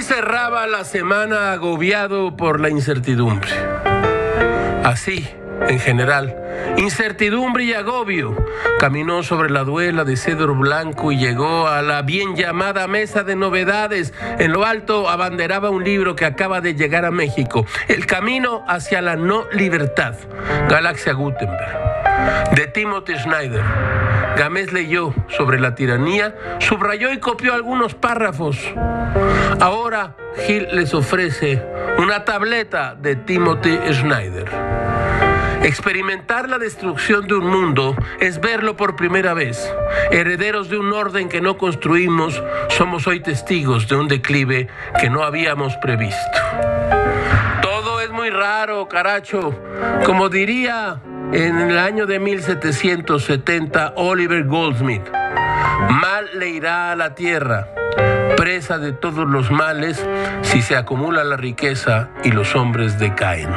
la semana agobiado por la incertidumbre. Así, en general, incertidumbre y agobio. Caminó sobre la duela de cedro blanco y llegó a la bien llamada mesa de novedades. En lo alto abanderaba un libro que acaba de llegar a México, El camino hacia la no libertad, Galaxia Gutenberg, de Timothy Schneider. Gámez leyó sobre la tiranía, subrayó y copió algunos párrafos. Ahora Gil les ofrece una tableta de Timothy Schneider. Experimentar la destrucción de un mundo es verlo por primera vez. Herederos de un orden que no construimos, somos hoy testigos de un declive que no habíamos previsto. Todo es muy raro, caracho. Como diría en el año de 1770 Oliver Goldsmith, mal le irá a la tierra, presa de todos los males, si se acumula la riqueza y los hombres decaen.